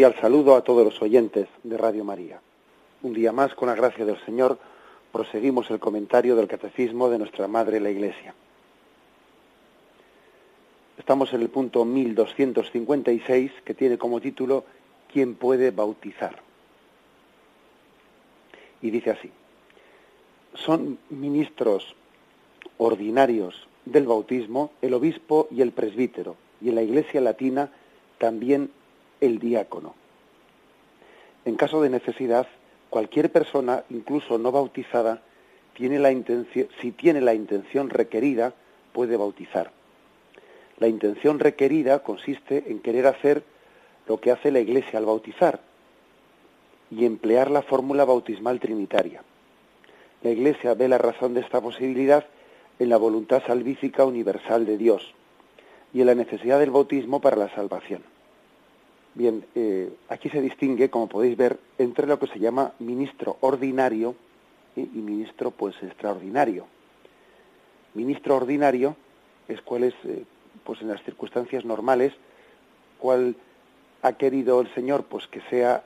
Cordial saludo a todos los oyentes de Radio María. Un día más, con la gracia del Señor, proseguimos el comentario del Catecismo de nuestra Madre la Iglesia. Estamos en el punto 1256, que tiene como título ¿Quién puede bautizar? Y dice así, son ministros ordinarios del bautismo el obispo y el presbítero, y en la Iglesia latina también el diácono. En caso de necesidad, cualquier persona, incluso no bautizada, tiene la intención, si tiene la intención requerida, puede bautizar. La intención requerida consiste en querer hacer lo que hace la Iglesia al bautizar y emplear la fórmula bautismal trinitaria. La Iglesia ve la razón de esta posibilidad en la voluntad salvífica universal de Dios y en la necesidad del bautismo para la salvación. Bien, eh, aquí se distingue, como podéis ver, entre lo que se llama ministro ordinario y ministro pues extraordinario. Ministro ordinario es cuál es, eh, pues en las circunstancias normales, cuál ha querido el Señor pues que sea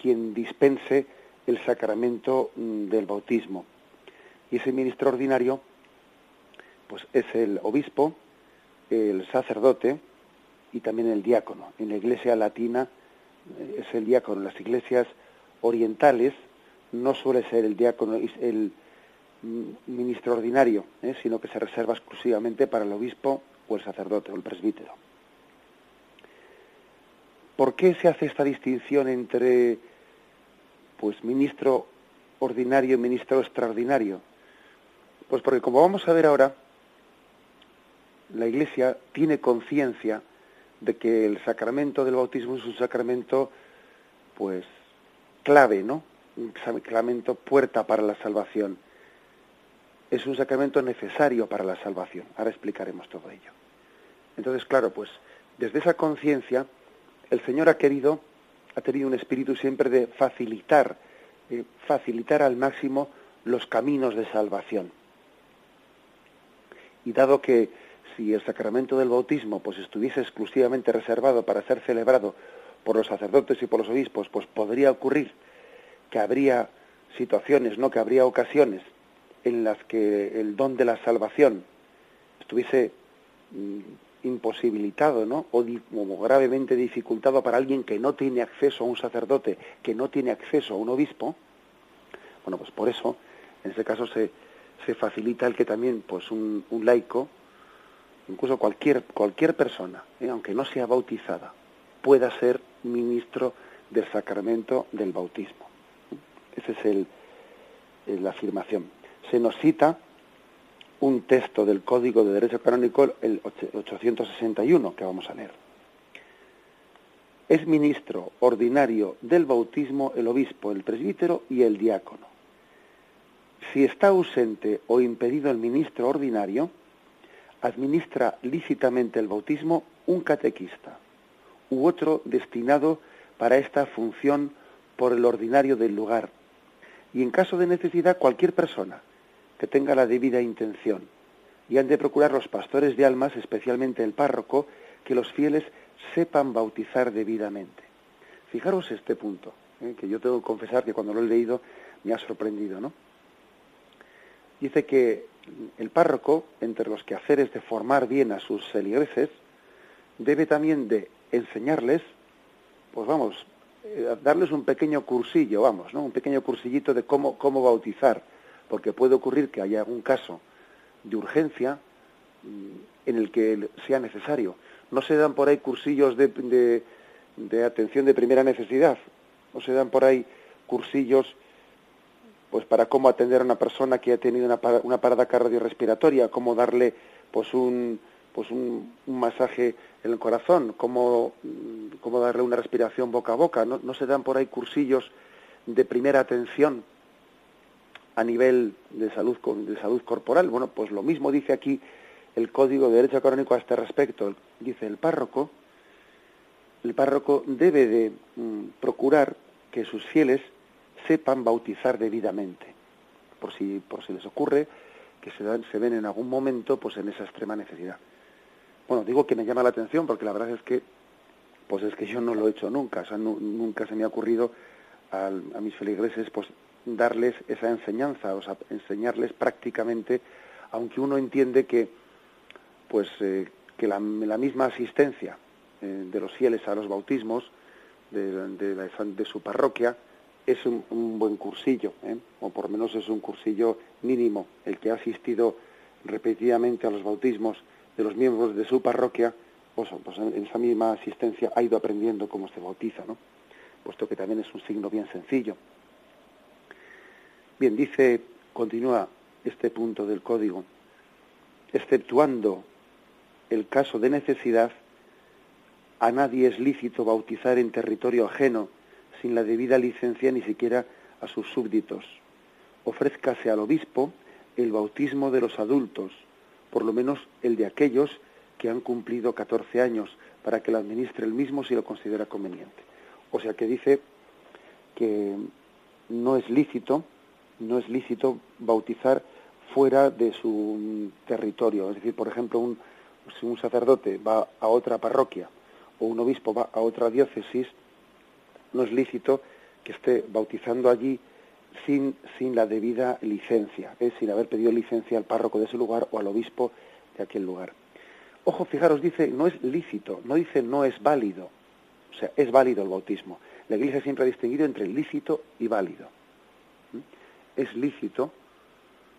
quien dispense el sacramento mm, del bautismo. Y ese ministro ordinario pues es el obispo, el sacerdote, y también el diácono. En la iglesia latina eh, es el diácono. En las iglesias orientales no suele ser el diácono el ministro ordinario, ¿eh? sino que se reserva exclusivamente para el obispo o el sacerdote o el presbítero. ¿Por qué se hace esta distinción entre pues ministro ordinario y ministro extraordinario? Pues porque como vamos a ver ahora, la Iglesia tiene conciencia de que el sacramento del bautismo es un sacramento, pues, clave, ¿no? Un sacramento puerta para la salvación. Es un sacramento necesario para la salvación. Ahora explicaremos todo ello. Entonces, claro, pues, desde esa conciencia, el Señor ha querido, ha tenido un espíritu siempre de facilitar, eh, facilitar al máximo los caminos de salvación. Y dado que si el sacramento del bautismo pues estuviese exclusivamente reservado para ser celebrado por los sacerdotes y por los obispos, pues podría ocurrir que habría situaciones, no que habría ocasiones en las que el don de la salvación estuviese mm, imposibilitado, ¿no? O, o, gravemente dificultado para alguien que no tiene acceso a un sacerdote, que no tiene acceso a un obispo. Bueno, pues por eso, en ese caso se, se facilita el que también, pues un, un laico, incluso cualquier, cualquier persona, eh, aunque no sea bautizada, pueda ser ministro del sacramento del bautismo. Esa es el, la afirmación. Se nos cita un texto del Código de Derecho Canónico, el 861, que vamos a leer. Es ministro ordinario del bautismo el obispo, el presbítero y el diácono. Si está ausente o impedido el ministro ordinario, administra lícitamente el bautismo un catequista u otro destinado para esta función por el ordinario del lugar y en caso de necesidad cualquier persona que tenga la debida intención y han de procurar los pastores de almas, especialmente el párroco, que los fieles sepan bautizar debidamente. Fijaros este punto, ¿eh? que yo tengo que confesar que cuando lo he leído me ha sorprendido, ¿no? Dice que el párroco, entre los quehaceres de formar bien a sus feligreses, debe también de enseñarles, pues vamos, eh, darles un pequeño cursillo, vamos, ¿no? Un pequeño cursillito de cómo, cómo bautizar, porque puede ocurrir que haya algún caso de urgencia mm, en el que sea necesario. No se dan por ahí cursillos de, de, de atención de primera necesidad, no se dan por ahí cursillos pues para cómo atender a una persona que ha tenido una, una parada cardiorrespiratoria, cómo darle pues un pues un, masaje en el corazón, cómo, cómo, darle una respiración boca a boca. ¿No, no se dan por ahí cursillos de primera atención a nivel de salud, de salud corporal. Bueno, pues lo mismo dice aquí el Código de Derecho Canónico a este respecto. Dice el párroco, el párroco debe de mm, procurar que sus fieles sepan bautizar debidamente, por si, por si les ocurre que se, dan, se ven en algún momento pues en esa extrema necesidad. Bueno, digo que me llama la atención porque la verdad es que pues es que yo no lo he hecho nunca, o sea, nunca se me ha ocurrido a, mis feligreses pues darles esa enseñanza, o sea, enseñarles prácticamente, aunque uno entiende que, pues, eh, que la, misma asistencia eh, de los fieles a los bautismos de, de, su parroquia es un, buen cursillo, ¿eh? o por lo menos es un cursillo mínimo. El que ha asistido repetidamente a los bautismos de los miembros de su parroquia, pues, pues en esa misma asistencia ha ido aprendiendo cómo se bautiza, ¿no? puesto que también es un signo bien sencillo. Bien, dice, continúa este punto del código, exceptuando el caso de necesidad, a nadie es lícito bautizar en territorio ajeno sin la debida licencia ni siquiera a sus súbditos. Ofrézcase al obispo el bautismo de los adultos, por lo menos el de aquellos que han cumplido 14 años, para que lo administre el mismo si lo considera conveniente. O sea que dice que no es lícito no es lícito bautizar fuera de su territorio. Es decir, por ejemplo, un, si un sacerdote va a otra parroquia o un obispo va a otra diócesis, no es lícito que esté bautizando allí sin, sin la debida licencia, es sin haber pedido licencia al párroco de ese lugar o al obispo de aquel lugar. Ojo, fijaros, dice no es lícito, no dice no es válido. O sea, es válido el bautismo. La Iglesia siempre ha distinguido entre lícito y válido es lícito,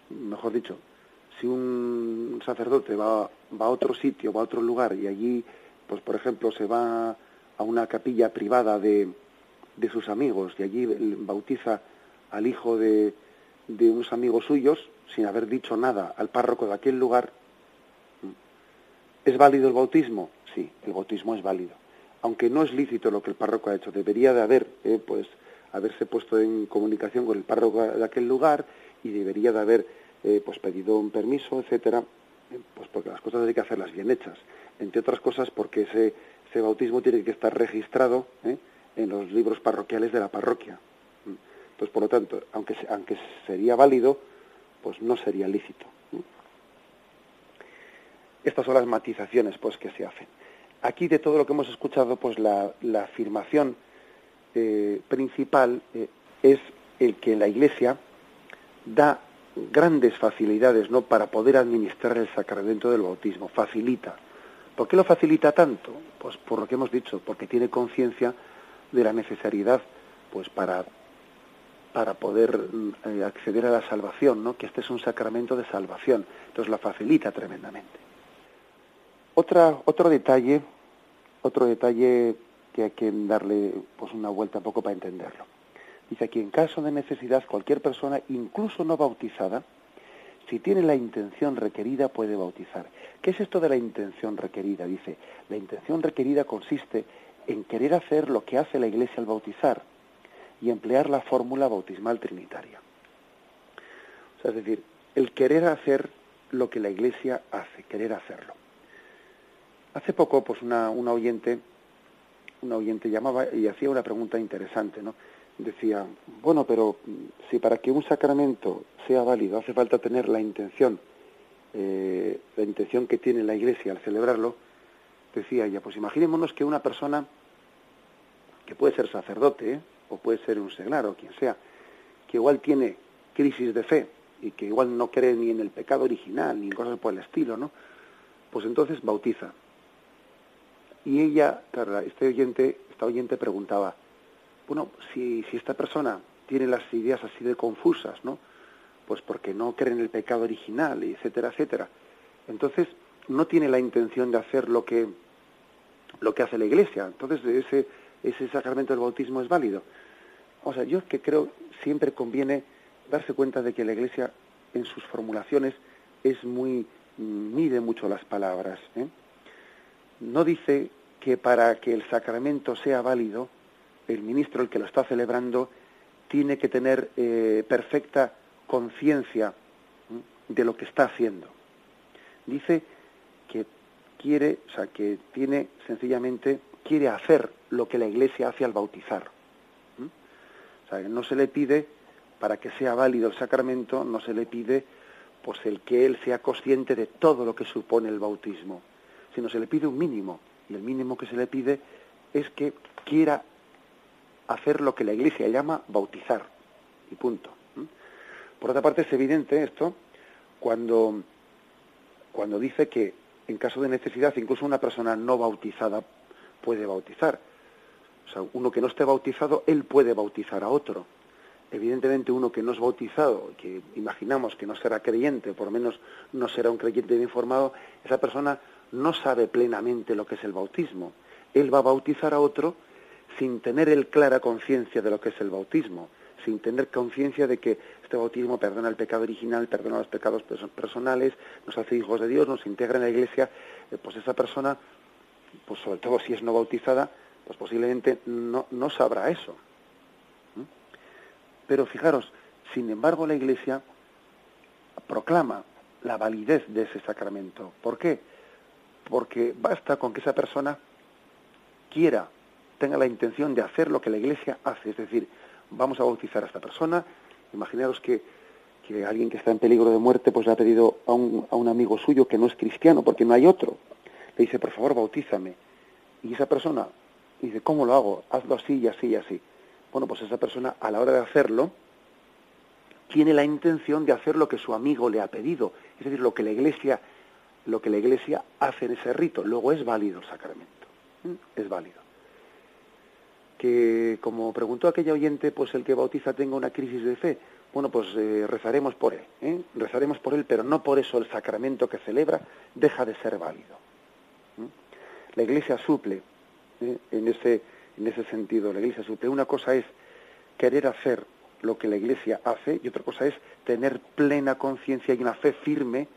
mejor dicho, si un sacerdote va, va a otro sitio, va a otro lugar y allí, pues por ejemplo, se va a una capilla privada de, de sus amigos y allí bautiza al hijo de, de unos amigos suyos sin haber dicho nada al párroco de aquel lugar, ¿es válido el bautismo? Sí, el bautismo es válido. Aunque no es lícito lo que el párroco ha hecho, debería de haber, eh, pues, haberse puesto en comunicación con el párroco de aquel lugar y debería de haber eh, pues pedido un permiso, etcétera, eh, pues porque las cosas hay que hacerlas bien hechas. Entre otras cosas porque ese, ese bautismo tiene que estar registrado ¿eh? En los libros parroquiales de la parroquia. Entonces, por lo tanto, aunque, aunque sería válido, pues no sería lícito. Estas son las matizaciones pues que se hacen. Aquí de todo lo que hemos escuchado, pues la, la afirmación eh, principal eh, es el que la Iglesia da grandes facilidades no para poder administrar el sacramento del bautismo facilita ¿por qué lo facilita tanto? pues por lo que hemos dicho porque tiene conciencia de la necesidad pues para para poder eh, acceder a la salvación no que este es un sacramento de salvación entonces la facilita tremendamente otra otro detalle otro detalle que hay que darle pues una vuelta un poco para entenderlo. Dice aquí, en caso de necesidad, cualquier persona, incluso no bautizada, si tiene la intención requerida, puede bautizar. ¿Qué es esto de la intención requerida? Dice, la intención requerida consiste en querer hacer lo que hace la Iglesia al bautizar y emplear la fórmula bautismal trinitaria. O sea, es decir, el querer hacer lo que la Iglesia hace, querer hacerlo. Hace poco, pues una, una oyente un oyente llamaba y hacía una pregunta interesante, ¿no? Decía, bueno, pero si para que un sacramento sea válido hace falta tener la intención, eh, la intención que tiene la Iglesia al celebrarlo, decía ella, pues imaginémonos que una persona que puede ser sacerdote, ¿eh? o puede ser un seglar, o quien sea, que igual tiene crisis de fe y que igual no cree ni en el pecado original, ni en cosas por el estilo, ¿no? Pues entonces bautiza. Y ella, claro, este oyente, esta oyente preguntaba, bueno, si, si esta persona tiene las ideas así de confusas, ¿no? Pues porque no cree en el pecado original, etcétera, etcétera. Entonces, no tiene la intención de hacer lo que, lo que hace la Iglesia. Entonces, ese, ese sacramento del bautismo es válido. O sea, yo que creo siempre conviene darse cuenta de que la Iglesia en sus formulaciones es muy mide mucho las palabras. ¿eh? No dice que para que el sacramento sea válido, el ministro, el que lo está celebrando, tiene que tener eh, perfecta conciencia de lo que está haciendo. Dice quiere, o sea, que tiene sencillamente, quiere hacer lo que la Iglesia hace al bautizar. O sea, no se le pide, para que sea válido el sacramento, no se le pide pues el que él sea consciente de todo lo que supone el bautismo, sino se le pide un mínimo, y el mínimo que se le pide es que quiera hacer lo que la Iglesia llama bautizar, y punto. Por otra parte, es evidente esto cuando, cuando dice que en caso de necesidad incluso una persona no bautizada puede bautizar. O sea, uno que no esté bautizado, él puede bautizar a otro. Evidentemente uno que no es bautizado, que imaginamos que no será creyente, por lo menos no será un creyente bien informado, esa persona no sabe plenamente lo que es el bautismo. Él va a bautizar a otro sin tener él clara conciencia de lo que es el bautismo, sin tener conciencia de que este bautismo perdona el pecado original, perdona los pecados personales, nos hace hijos de Dios, nos integra en la iglesia, eh, pues esa persona, pues sobre todo si es no bautizada, pues posiblemente no, no sabrá eso. Pero fijaros, sin embargo la iglesia proclama la validez de ese sacramento. ¿Por qué? Porque basta con que esa persona quiera, tenga la intención de hacer lo que la iglesia hace, es decir, vamos a bautizar a esta persona, imaginaros que, alguien que está en peligro de muerte pues le ha pedido a un, a un amigo suyo que no es cristiano porque no hay otro, le dice, por favor, bautízame. Y esa persona dice, ¿cómo lo hago? Hazlo así y así y así. Bueno, pues esa persona a la hora de hacerlo tiene la intención de hacer lo que su amigo le ha pedido, es decir, lo que la iglesia lo que la iglesia hace en ese rito, luego es válido el sacramento. Es válido que como preguntó aquella oyente, pues el que bautiza tenga una crisis de fe. Bueno, pues eh, rezaremos por él, ¿eh? rezaremos por él, pero no por eso el sacramento que celebra deja de ser válido. La Iglesia suple ¿eh? en ese en ese sentido. La Iglesia suple. Una cosa es querer hacer lo que la Iglesia hace y otra cosa es tener plena conciencia y una fe firme,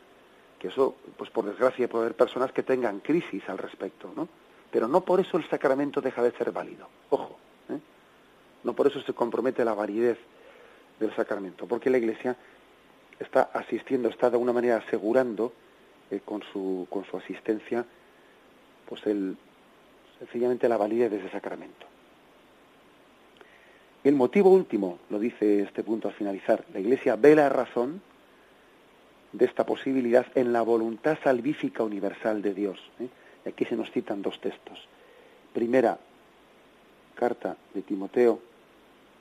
que eso, pues por desgracia puede haber personas que tengan crisis al respecto, ¿no? Pero no por eso el sacramento deja de ser válido. Ojo, ¿eh? no por eso se compromete la validez del sacramento, porque la Iglesia está asistiendo, está de alguna manera asegurando eh, con, su, con su asistencia pues el, sencillamente la validez de ese sacramento. El motivo último, lo dice este punto al finalizar, la Iglesia ve la razón de esta posibilidad en la voluntad salvífica universal de Dios. ¿eh? Aquí se nos citan dos textos. Primera carta de Timoteo,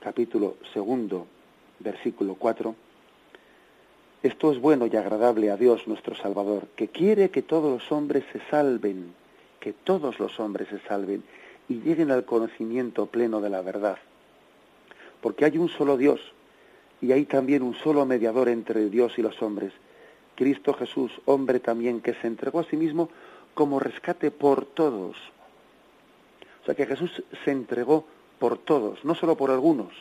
capítulo segundo, versículo 4. Esto es bueno y agradable a Dios nuestro Salvador, que quiere que todos los hombres se salven, que todos los hombres se salven y lleguen al conocimiento pleno de la verdad. Porque hay un solo Dios y hay también un solo mediador entre Dios y los hombres, Cristo Jesús, hombre también, que se entregó a sí mismo como rescate por todos. O sea que Jesús se entregó por todos, no solo por algunos.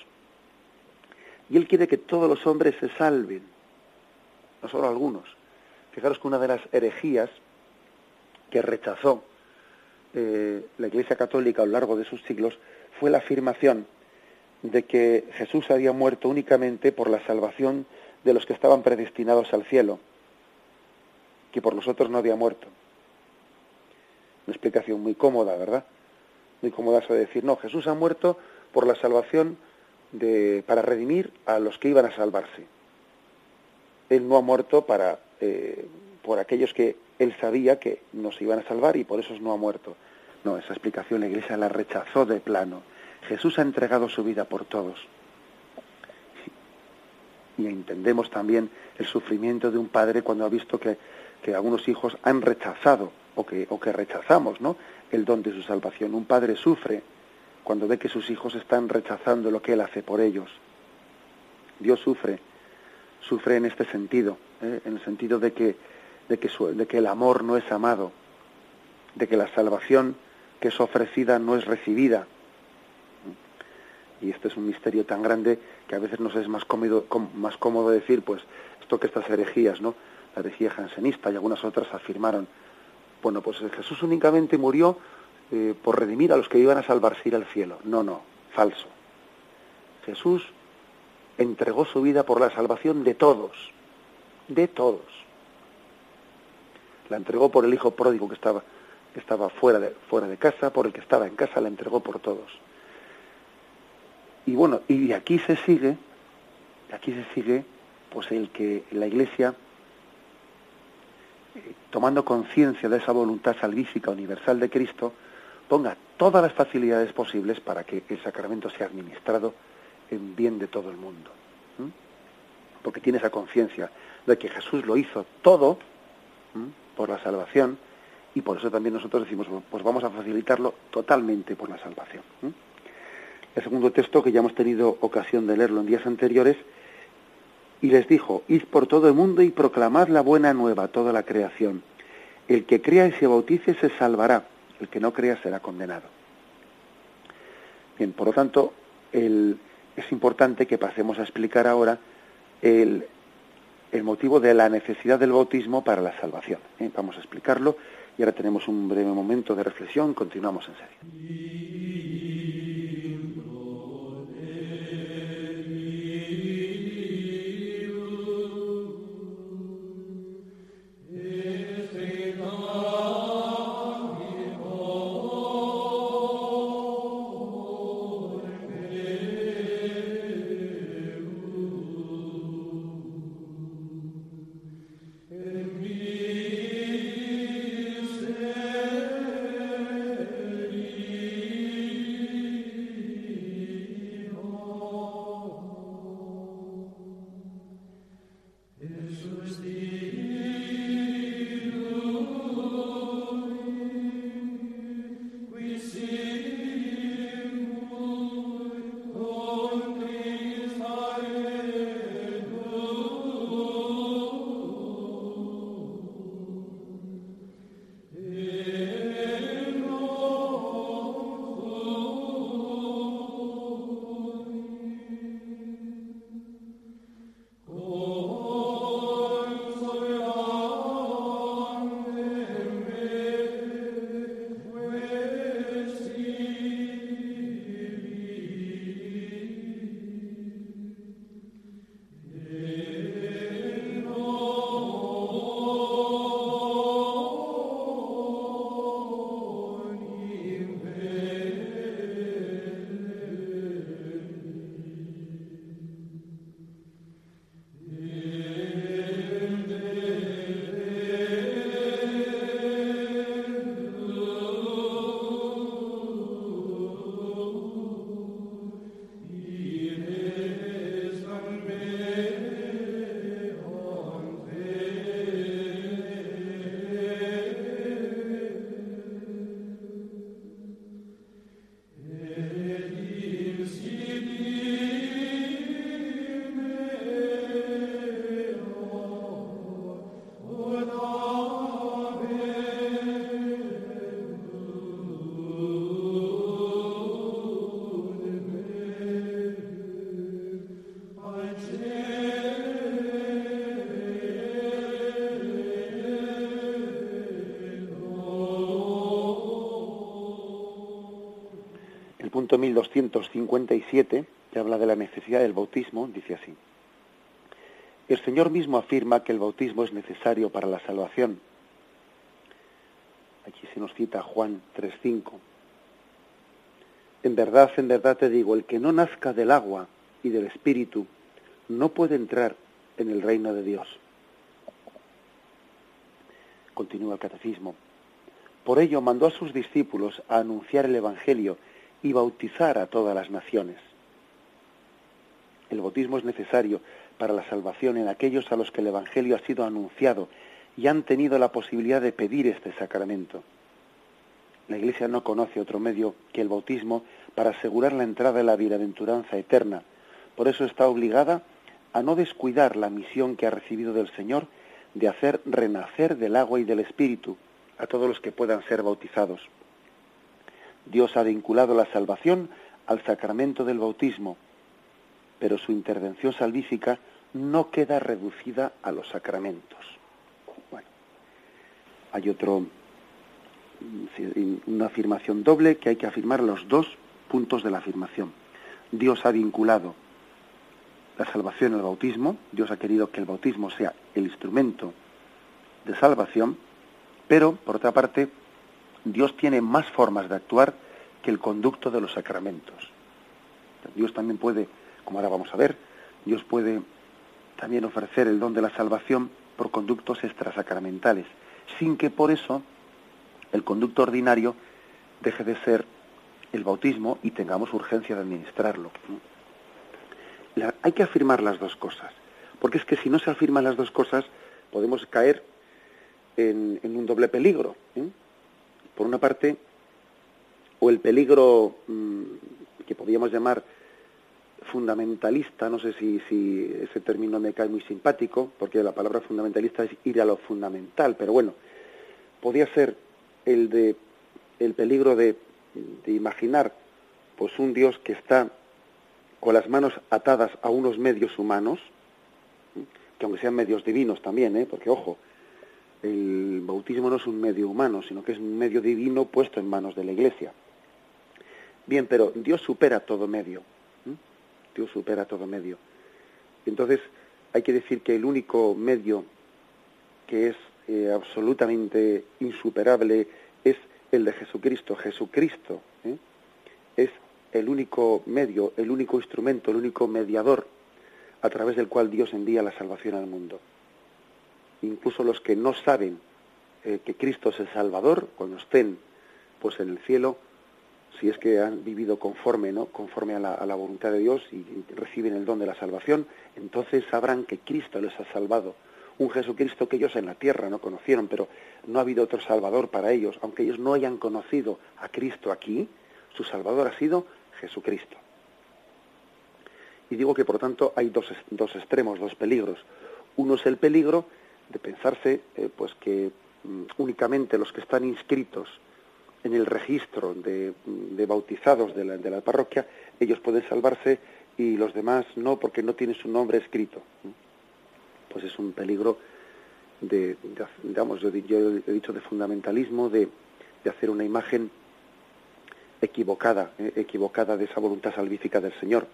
Y Él quiere que todos los hombres se salven, no solo algunos. Fijaros que una de las herejías que rechazó eh, la Iglesia Católica a lo largo de sus siglos fue la afirmación de que Jesús había muerto únicamente por la salvación de los que estaban predestinados al cielo, que por los otros no había muerto. Una explicación muy cómoda, ¿verdad? Muy cómoda eso de decir, no, Jesús ha muerto por la salvación de, para redimir a los que iban a salvarse. Él no ha muerto para, eh, por aquellos que él sabía que nos iban a salvar y por eso no ha muerto. No, esa explicación la Iglesia la rechazó de plano. Jesús ha entregado su vida por todos. Y entendemos también el sufrimiento de un padre cuando ha visto que, que algunos hijos han rechazado o que, o que rechazamos ¿no? el don de su salvación. Un padre sufre cuando ve que sus hijos están rechazando lo que él hace por ellos. Dios sufre, sufre en este sentido, ¿eh? en el sentido de que, de, que de que el amor no es amado, de que la salvación que es ofrecida no es recibida. y este es un misterio tan grande que a veces nos es más cómodo, más cómodo decir, pues, esto que estas herejías, ¿no? La herejía jansenista y algunas otras afirmaron, bueno, pues Jesús únicamente murió eh, por redimir a los que iban a salvarse ir al cielo. No, no, falso. Jesús entregó su vida por la salvación de todos, de todos. La entregó por el hijo pródigo que estaba, estaba fuera, de, fuera de casa, por el que estaba en casa, la entregó por todos. Y bueno, y aquí se sigue, aquí se sigue, pues el que la Iglesia, tomando conciencia de esa voluntad salvífica universal de Cristo, ponga todas las facilidades posibles para que el sacramento sea administrado en bien de todo el mundo. Porque tiene esa conciencia de que Jesús lo hizo todo por la salvación y por eso también nosotros decimos, pues vamos a facilitarlo totalmente por la salvación. El segundo texto, que ya hemos tenido ocasión de leerlo en días anteriores, y les dijo, id por todo el mundo y proclamad la buena nueva a toda la creación. El que crea y se bautice se salvará, el que no crea será condenado. Bien, por lo tanto, es importante que pasemos a explicar ahora el, motivo de la necesidad del bautismo para la salvación. ¿eh? Vamos a explicarlo y ahora tenemos un breve momento de reflexión, continuamos en punto 1257, que habla de la necesidad del bautismo, dice así. El Señor mismo afirma que el bautismo es necesario para la salvación. Aquí se nos cita Juan 3.5. En verdad, en verdad te digo, el que no nazca del agua y del Espíritu no puede entrar en el reino de Dios. Continúa el catecismo. Por ello mandó a sus discípulos a anunciar el Evangelio y bautizar a todas las naciones. El bautismo es necesario para la salvación en aquellos a los que el Evangelio ha sido anunciado y han tenido la posibilidad de pedir este sacramento. La Iglesia no conoce otro medio que el bautismo para asegurar la entrada de la bienaventuranza eterna. Por eso está obligada a no descuidar la misión que ha recibido del Señor de hacer renacer del agua y del Espíritu a todos los que puedan ser bautizados. Dios ha vinculado la salvación al sacramento del bautismo, pero su intervención salvífica no queda reducida a los sacramentos. Bueno, hay otro, una afirmación doble que hay que afirmar los dos puntos de la afirmación. Dios ha vinculado la salvación al bautismo, Dios ha querido que el bautismo sea el instrumento de salvación, pero, por otra parte, Dios tiene más formas de actuar que el conducto de los sacramentos. Dios también puede, como ahora vamos a ver, Dios puede también ofrecer el don de la salvación por conductos extrasacramentales, sin que por eso el conducto ordinario deje de ser el bautismo y tengamos urgencia de administrarlo. hay que afirmar las dos cosas, porque es que si no se afirman las dos cosas, podemos caer en, un doble peligro. ¿eh? Por una parte, o el peligro mm, que podríamos llamar fundamentalista, no sé si, si ese término me cae muy simpático, porque la palabra fundamentalista es ir a lo fundamental, pero bueno, podría ser el de el peligro de, de imaginar pues un Dios que está con las manos atadas a unos medios humanos, que aunque sean medios divinos también, ¿eh? porque ojo, el bautismo no es un medio humano, sino que es un medio divino puesto en manos de la Iglesia. Bien, pero Dios supera todo medio. Dios supera todo medio. Entonces, hay que decir que el único medio que es eh, absolutamente insuperable es el de Jesucristo. Jesucristo ¿eh? es el único medio, el único instrumento, el único mediador a través del cual Dios envía la salvación al mundo. Incluso los que no saben eh, que Cristo es el Salvador, cuando estén pues en el cielo, si es que han vivido conforme, ¿no? conforme a la, voluntad de Dios y, reciben el don de la salvación, entonces sabrán que Cristo les ha salvado. Un Jesucristo que ellos en la tierra no conocieron, pero no ha habido otro Salvador para ellos. Aunque ellos no hayan conocido a Cristo aquí, su Salvador ha sido Jesucristo. Y digo que por tanto hay dos, dos extremos, dos peligros. Uno es el peligro de pensarse eh, pues que mm, únicamente los que están inscritos en el registro de, bautizados de la, de la, parroquia, ellos pueden salvarse y los demás no porque no tienen su nombre escrito. Pues es un peligro de, digamos, yo, he dicho de fundamentalismo, de, hacer una imagen equivocada, eh, equivocada de esa voluntad salvífica del Señor.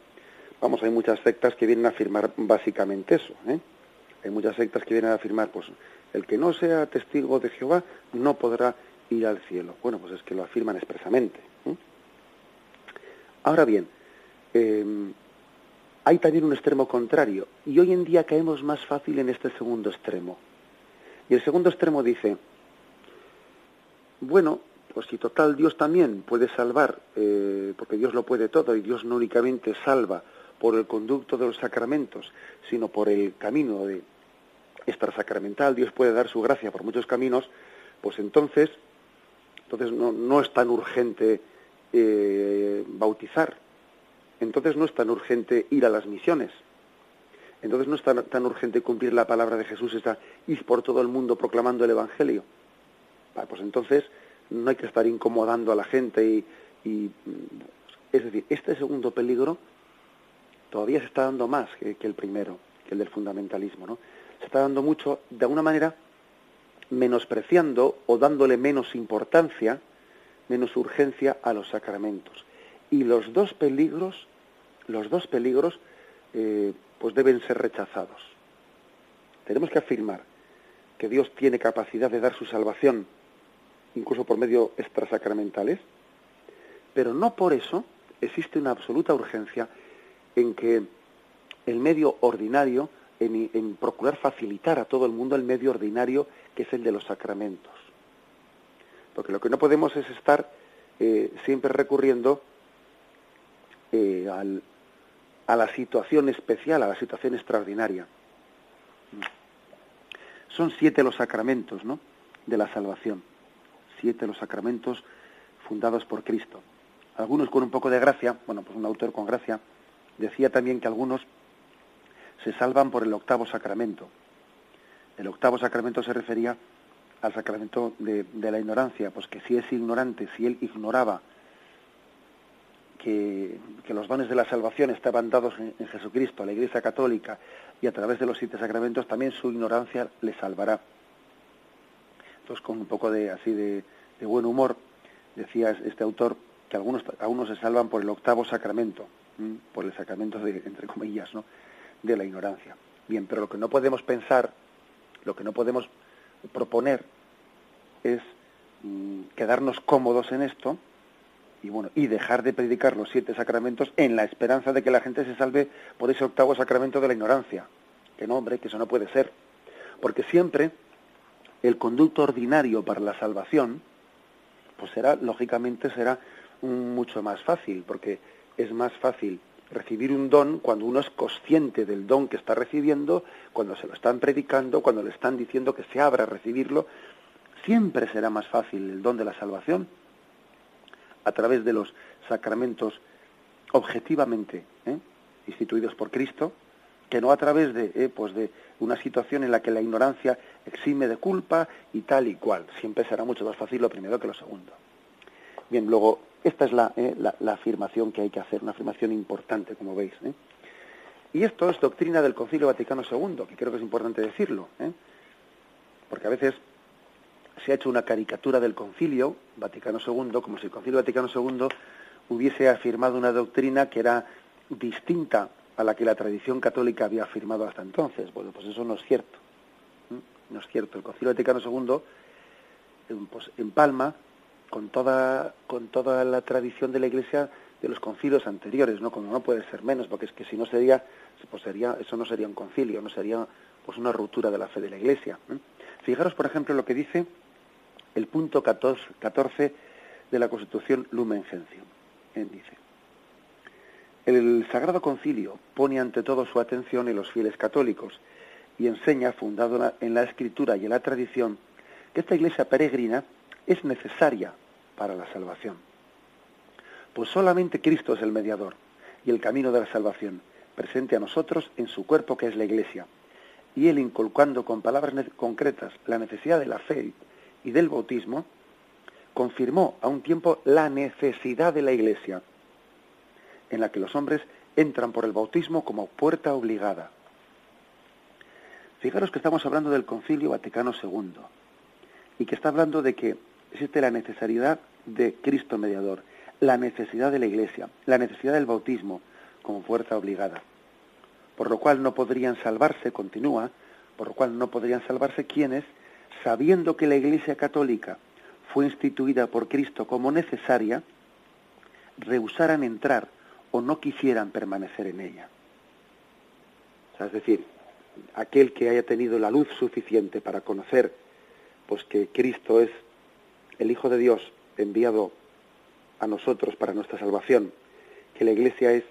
Vamos, hay muchas sectas que vienen a afirmar básicamente eso. ¿eh? Hay muchas sectas que vienen a afirmar, pues, el que no sea testigo de Jehová no podrá ir al cielo. Bueno, pues es que lo afirman expresamente. Ahora bien, em, hay también un extremo contrario, y hoy en día caemos más fácil en este segundo extremo. Y el segundo extremo dice, bueno, pues si total Dios también puede salvar, eh, porque Dios lo puede todo, y Dios no únicamente salva por el conducto de los sacramentos, sino por el camino de extrasacramental, Dios puede dar su gracia por muchos caminos, pues entonces entonces no, es tan urgente eh, bautizar, entonces no es tan urgente ir a las misiones, entonces no es tan, urgente cumplir la palabra de Jesús, esa ir por todo el mundo proclamando el Evangelio. pues entonces no hay que estar incomodando a la gente y, y, es decir, este segundo peligro todavía se está dando más que, que el primero, que el del fundamentalismo, ¿no? Se está dando mucho, de alguna manera, menospreciando o dándole menos importancia, menos urgencia a los sacramentos. Y los dos peligros, los dos peligros, eh, pues deben ser rechazados. Tenemos que afirmar que Dios tiene capacidad de dar su salvación, incluso por medio extrasacramentales, pero no por eso existe una absoluta urgencia en que el medio ordinario en, procurar facilitar a todo el mundo el medio ordinario que es el de los sacramentos. Porque lo que no podemos es estar eh, siempre recurriendo eh, a la situación especial, a la situación extraordinaria. Son siete los sacramentos ¿no? de la salvación, siete los sacramentos fundados por Cristo. Algunos con un poco de gracia, bueno, pues un autor con gracia, decía también que algunos se salvan por el octavo sacramento. El octavo sacramento se refería al sacramento de, la ignorancia, pues que si es ignorante, si él ignoraba que, los dones de la salvación estaban dados en, Jesucristo, a la Iglesia Católica, y a través de los siete sacramentos, también su ignorancia le salvará. Entonces, con un poco de así de, buen humor, decía este autor que algunos, algunos se salvan por el octavo sacramento, por el sacramento de, entre comillas, ¿no? De la ignorancia. Bien, pero lo que no podemos pensar, lo que no podemos proponer es mm, quedarnos cómodos en esto y bueno y dejar de predicar los siete sacramentos en la esperanza de que la gente se salve por ese octavo sacramento de la ignorancia que no hombre que eso no puede ser porque siempre el conducto ordinario para la salvación pues será lógicamente será mucho más fácil porque es más fácil recibir un don cuando uno es consciente del don que está recibiendo, cuando se lo están predicando, cuando le están diciendo que se abra a recibirlo, siempre será más fácil el don de la salvación a través de los sacramentos objetivamente ¿eh? instituidos por Cristo, que no a través de, ¿eh? pues de una situación en la que la ignorancia exime de culpa y tal y cual. Siempre será mucho más fácil lo primero que lo segundo. Bien, luego, esta es ¿eh? la, la, afirmación que hay que hacer, una afirmación importante, como veis. Y esto es doctrina del Concilio Vaticano II, que creo que es importante decirlo, porque a veces se ha hecho una caricatura del Concilio Vaticano II, como si el Concilio Vaticano II hubiese afirmado una doctrina que era distinta a la que la tradición católica había afirmado hasta entonces. Bueno, pues eso no es cierto. No es cierto. El Concilio Vaticano II pues, empalma con toda, con toda la tradición de la Iglesia de los concilios anteriores, ¿no? Como no puede ser menos, porque es que si no sería, pues sería, eso no sería un concilio, no sería pues una ruptura de la fe de la Iglesia. Fijaros, por ejemplo, lo que dice el punto 14 de la Constitución Lumen Gentium. Dice, el Sagrado Concilio pone ante todo su atención en los fieles católicos y enseña, fundado en la Escritura y en la tradición, que esta iglesia peregrina es necesaria para la salvación. Pues solamente Cristo es el mediador y el camino de la salvación, presente a nosotros en su cuerpo que es la iglesia, y él inculcando con palabras concretas la necesidad de la fe y del bautismo, confirmó a un tiempo la necesidad de la Iglesia, en la que los hombres entran por el bautismo como puerta obligada. Fijaros que estamos hablando del Concilio Vaticano II y que está hablando de que existe la necesidad de Cristo mediador, la necesidad de la Iglesia, la necesidad del bautismo como puerta obligada. Por lo cual no podrían salvarse, continúa, por lo cual no podrían salvarse quienes sabiendo que la Iglesia Católica fue instituida por Cristo como necesaria, rehusaran entrar o no quisieran permanecer en ella. es decir, aquel que haya tenido la luz suficiente para conocer pues que Cristo es el Hijo de Dios enviado a nosotros para nuestra salvación, que la Iglesia es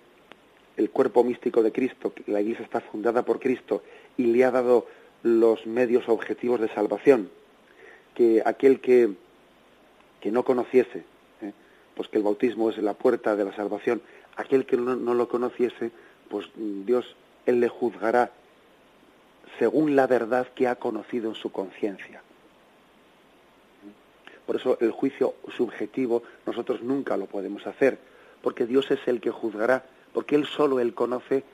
el cuerpo místico de Cristo, que la Iglesia está fundada por Cristo y le ha dado los medios objetivos de salvación, que aquel que, que no conociese, ¿eh? pues que el bautismo es la puerta de la salvación, aquel que no, no lo conociese, pues Dios, Él le juzgará según la verdad que ha conocido en su conciencia. Por eso el juicio subjetivo nosotros nunca lo podemos hacer, porque Dios es el que juzgará, porque Él solo Él conoce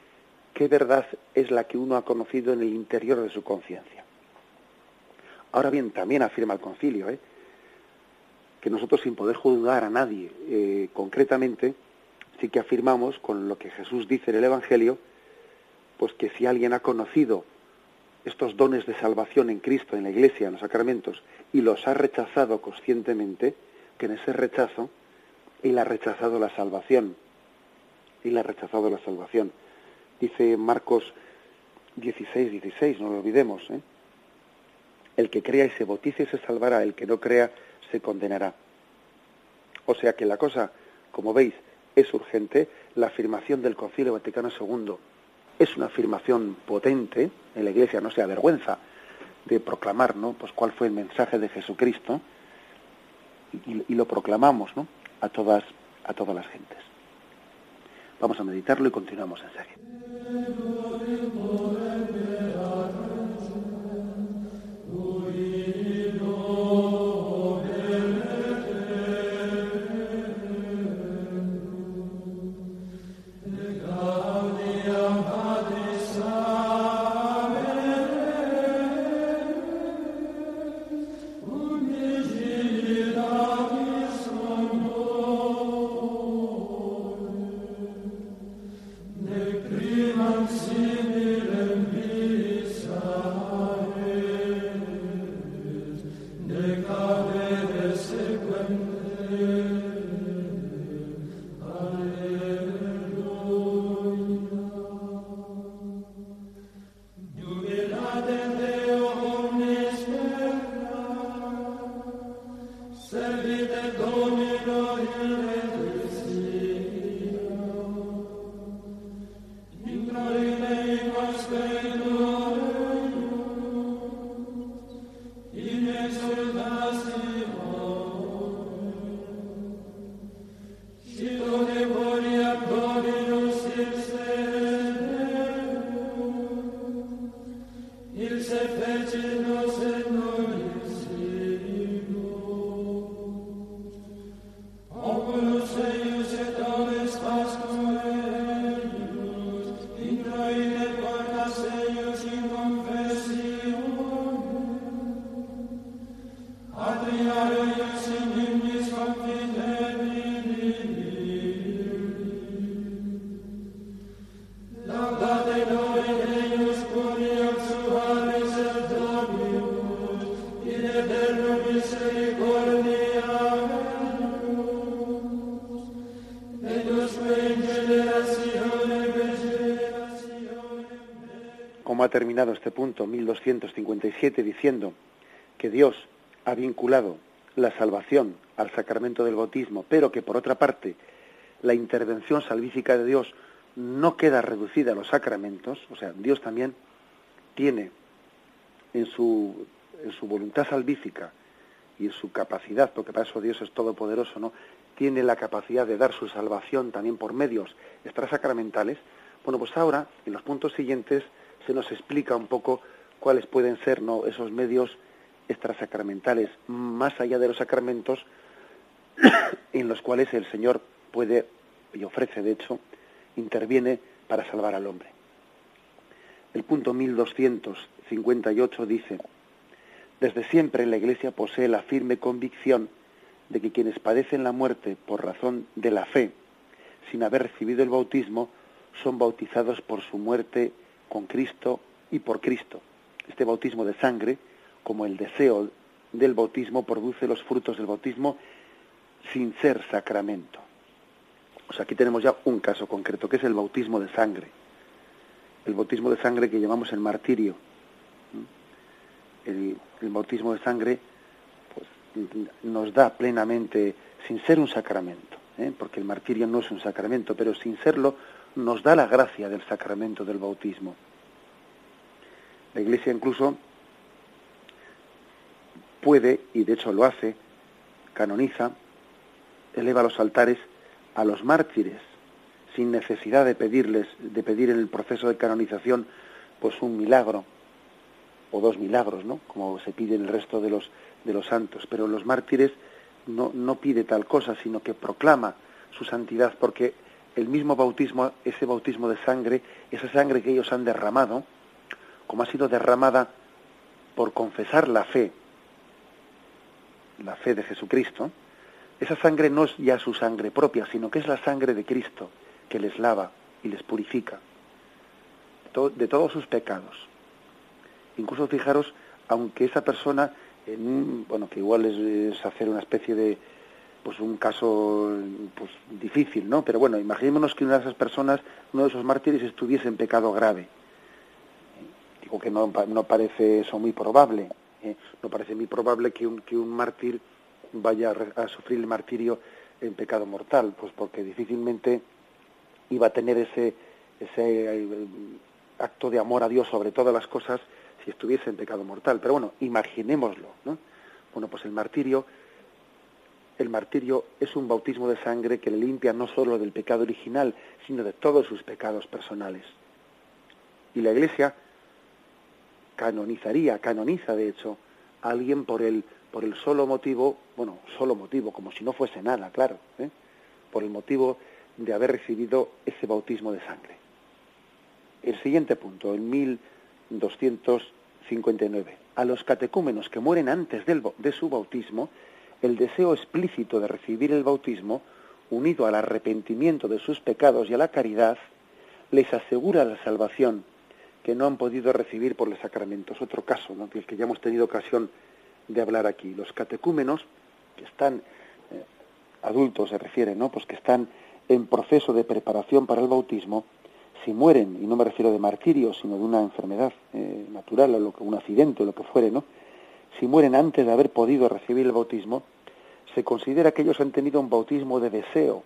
qué verdad es la que uno ha conocido en el interior de su conciencia. Ahora bien, también afirma el concilio ¿eh? que nosotros sin poder juzgar a nadie eh, concretamente, sí que afirmamos con lo que Jesús dice en el Evangelio, pues que si alguien ha conocido estos dones de salvación en Cristo, en la Iglesia, en los sacramentos, y los ha rechazado conscientemente, que en ese rechazo él ha rechazado la salvación. Él ha rechazado la salvación dice Marcos 16, 16, no lo olvidemos. ¿eh? El que crea y se bautice se salvará, el que no crea se condenará. O sea que la cosa, como veis, es urgente. La afirmación del Concilio Vaticano II es una afirmación potente. En la Iglesia no se avergüenza de proclamar, ¿no? Pues cuál fue el mensaje de Jesucristo y, lo proclamamos, ¿no? A todas, a todas las gentes. Vamos a meditarlo y continuamos en ha terminado este punto 1257 diciendo que Dios ha vinculado la salvación al sacramento del bautismo, pero que por otra parte la intervención salvífica de Dios no queda reducida a los sacramentos, o sea, Dios también tiene en su, en su voluntad salvífica y en su capacidad, porque para eso Dios es todopoderoso, ¿no? Tiene la capacidad de dar su salvación también por medios extrasacramentales. Bueno, pues ahora, en los puntos siguientes, se nos explica un poco cuáles pueden ser esos medios extrasacramentales, más allá de los sacramentos, en los cuales el Señor puede y ofrece, de hecho, interviene para salvar al hombre. El punto 1258 dice, desde siempre la Iglesia posee la firme convicción de que quienes padecen la muerte por razón de la fe, sin haber recibido el bautismo, son bautizados por su muerte con Cristo y por Cristo. Este bautismo de sangre, como el deseo del bautismo, produce los frutos del bautismo sin ser sacramento. O sea, aquí tenemos ya un caso concreto, que es el bautismo de sangre. El bautismo de sangre que llamamos el martirio. El, bautismo de sangre pues, nos da plenamente, sin ser un sacramento, ¿eh? porque el martirio no es un sacramento, pero sin serlo nos da la gracia del sacramento del bautismo. La Iglesia incluso puede, y de hecho lo hace, canoniza, eleva los altares a los mártires, sin necesidad de pedirles, de pedir en el proceso de canonización, pues un milagro, o dos milagros, ¿no? Como se pide en el resto de los, de los santos. Pero los mártires no, no pide tal cosa, sino que proclama su santidad, porque el mismo bautismo, ese bautismo de sangre, esa sangre que ellos han derramado, como ha sido derramada por confesar la fe, la fe de Jesucristo, esa sangre no es ya su sangre propia, sino que es la sangre de Cristo que les lava y les purifica de todos sus pecados. Incluso fijaros, aunque esa persona, en bueno, que igual es hacer una especie de, pues un caso pues difícil, ¿no? Pero bueno, imaginémonos que una de esas personas, uno de esos mártires estuviese en pecado grave. Digo que no, no parece eso muy probable. ¿eh? No parece muy probable que un, que un mártir vaya a, sufrir el martirio en pecado mortal, pues porque difícilmente iba a tener ese, ese eh, acto de amor a Dios sobre todas las cosas si estuviese en pecado mortal. Pero bueno, imaginémoslo, ¿no? Bueno, pues el martirio el martirio es un bautismo de sangre que le limpia no solo del pecado original, sino de todos sus pecados personales. Y la Iglesia canonizaría, canoniza de hecho, a alguien por el, por el solo motivo, bueno, solo motivo, como si no fuese nada, claro, ¿eh? por el motivo de haber recibido ese bautismo de sangre. El siguiente punto, en 1259. A los catecúmenos que mueren antes del, de su bautismo, el deseo explícito de recibir el bautismo, unido al arrepentimiento de sus pecados y a la caridad, les asegura la salvación que no han podido recibir por los sacramentos. Otro caso, ¿no? del que ya hemos tenido ocasión de hablar aquí. Los catecúmenos, que están adultos se refiere, ¿no? Pues que están en proceso de preparación para el bautismo, si mueren, y no me refiero de martirio, sino de una enfermedad eh, natural o lo que, un accidente o lo que fuere, ¿no? Si mueren antes de haber podido recibir el bautismo, se considera que ellos han tenido un bautismo de deseo,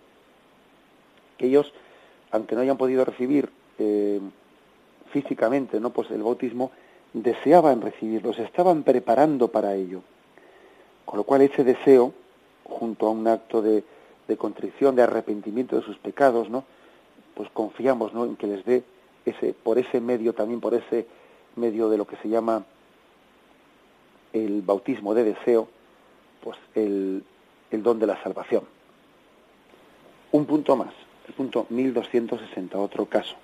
que ellos, aunque no hayan podido recibir eh, físicamente, ¿no? Pues el bautismo, deseaban recibirlo, se estaban preparando para ello. Con lo cual ese deseo, junto a un acto de, de contrición, de arrepentimiento de sus pecados, ¿no? Pues confiamos, ¿no? En que les dé ese, por ese medio, también por ese medio de lo que se llama el bautismo de deseo, pues el, el don de la salvación. Un punto más, el punto 1260, otro caso,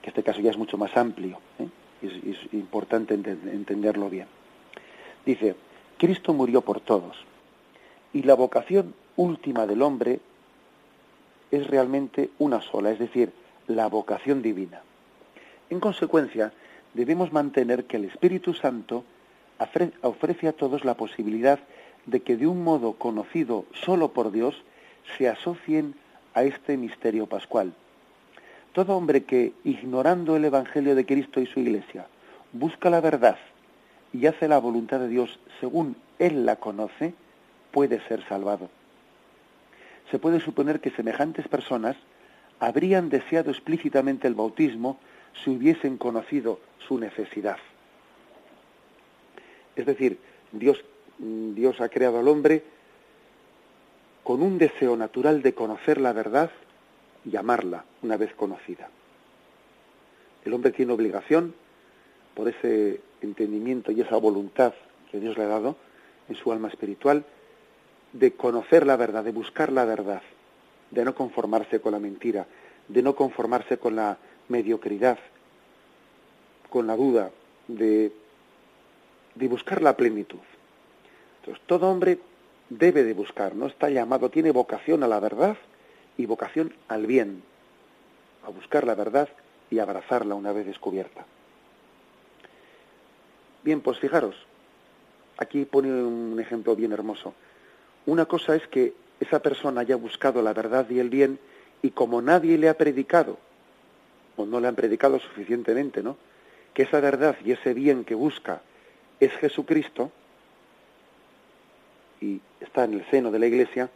que este caso ya es mucho más amplio, ¿eh? es, es, importante entenderlo bien. Dice, Cristo murió por todos, y la vocación última del hombre es realmente una sola, es decir, la vocación divina. En consecuencia, debemos mantener que el Espíritu Santo ofrece a todos la posibilidad de que de un modo conocido solo por Dios se asocien a este misterio pascual. Todo hombre que, ignorando el Evangelio de Cristo y su Iglesia, busca la verdad y hace la voluntad de Dios según él la conoce, puede ser salvado. Se puede suponer que semejantes personas habrían deseado explícitamente el bautismo si hubiesen conocido su necesidad. Es decir, Dios, Dios ha creado al hombre con un deseo natural de conocer la verdad y amarla una vez conocida. El hombre tiene obligación, por ese entendimiento y esa voluntad que Dios le ha dado en su alma espiritual, de conocer la verdad, de buscar la verdad, de no conformarse con la mentira, de no conformarse con la mediocridad, con la duda, de, de buscar la plenitud. Entonces, todo hombre debe de buscar, no está llamado, tiene vocación a la verdad y vocación al bien, a buscar la verdad y abrazarla una vez descubierta. Bien, pues fijaros, aquí pone un ejemplo bien hermoso. Una cosa es que esa persona haya buscado la verdad y el bien y como nadie le ha predicado, o no le han predicado suficientemente, ¿no? Que esa verdad y ese bien que busca es Jesucristo y está en el seno de la iglesia,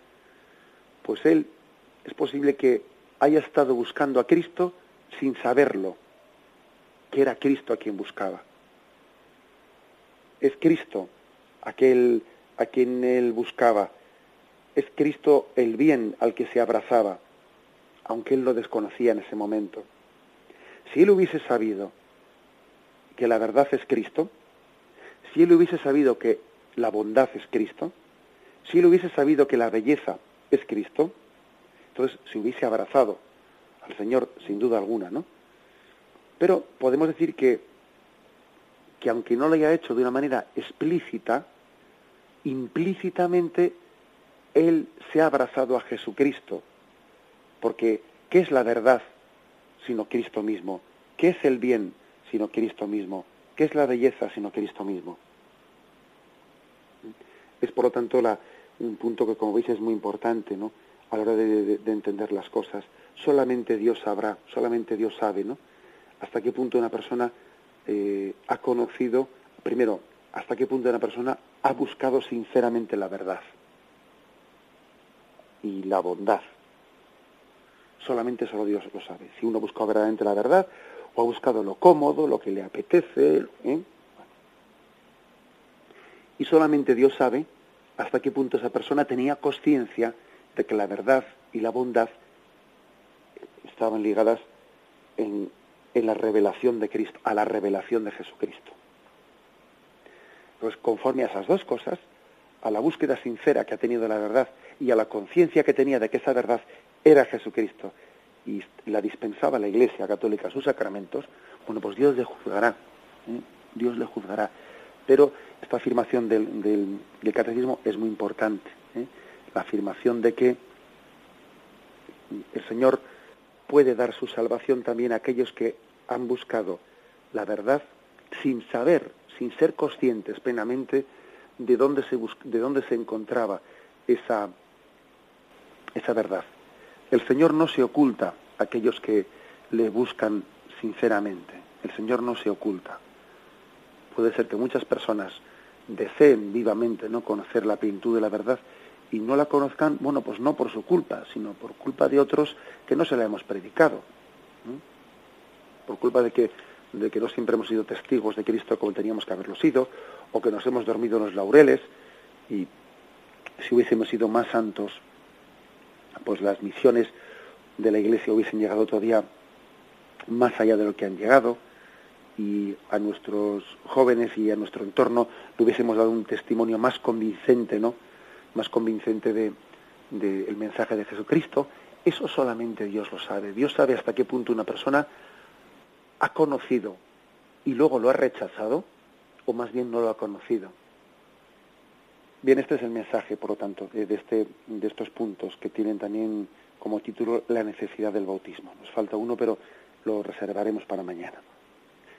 pues él es posible que haya estado buscando a Cristo sin saberlo, que era Cristo a quien buscaba. Es Cristo aquel a quien él buscaba. Es Cristo el bien al que se abrazaba, aunque él lo desconocía en ese momento. Si él hubiese sabido que la verdad es Cristo, si él hubiese sabido que la bondad es Cristo, si él hubiese sabido que la belleza es Cristo, entonces se hubiese abrazado al Señor sin duda alguna, ¿no? Pero podemos decir que, que aunque no lo haya hecho de una manera explícita, implícitamente él se ha abrazado a Jesucristo, porque ¿qué es la verdad sino Cristo mismo? ¿Qué es el bien sino Cristo mismo? ¿Qué es la belleza sino Cristo mismo? Es por lo tanto la, un punto que como veis es muy importante, ¿no? A la hora de, de entender las cosas. Solamente Dios sabrá, solamente Dios sabe, ¿no? Hasta qué punto una persona eh, ha conocido, primero, hasta qué punto una persona ha buscado sinceramente la verdad y la bondad. Solamente solo Dios lo sabe. Si uno busca verdaderamente la verdad o ha buscado lo cómodo, lo que le apetece, ¿eh? Y solamente Dios sabe hasta qué punto esa persona tenía conciencia de que la verdad y la bondad estaban ligadas en, en la revelación de Cristo, a la revelación de Jesucristo. Pues conforme a esas dos cosas, a la búsqueda sincera que ha tenido la verdad y a la conciencia que tenía de que esa verdad era Jesucristo y la dispensaba la Iglesia Católica sus sacramentos, bueno, pues Dios le juzgará, ¿eh? Dios le juzgará. Pero esta afirmación del, catecismo es muy importante, ¿eh? la afirmación de que el Señor puede dar su salvación también a aquellos que han buscado la verdad sin saber sin ser conscientes plenamente de dónde se, de dónde se encontraba esa verdad. El Señor no se oculta a aquellos que le buscan sinceramente. El Señor no se oculta. Puede ser que muchas personas deseen vivamente no conocer la plenitud de la verdad y no la conozcan, bueno, pues no por su culpa, sino por culpa de otros que no se la hemos predicado. Por culpa de que, de que no siempre hemos sido testigos de Cristo como teníamos que haberlo sido, o que nos hemos dormido en los laureles, y si hubiésemos sido más santos, pues las misiones de la Iglesia hubiesen llegado todavía más allá de lo que han llegado, y a nuestros jóvenes y a nuestro entorno le hubiésemos dado un testimonio más convincente, ¿no? Más convincente de, el mensaje de Jesucristo. Eso solamente Dios lo sabe. Dios sabe hasta qué punto una persona ha conocido y luego lo ha rechazado, o más bien no lo ha conocido. Bien, este es el mensaje, por lo tanto, de, este, de estos puntos que tienen también como título la necesidad del bautismo. Nos falta uno, pero lo reservaremos para mañana.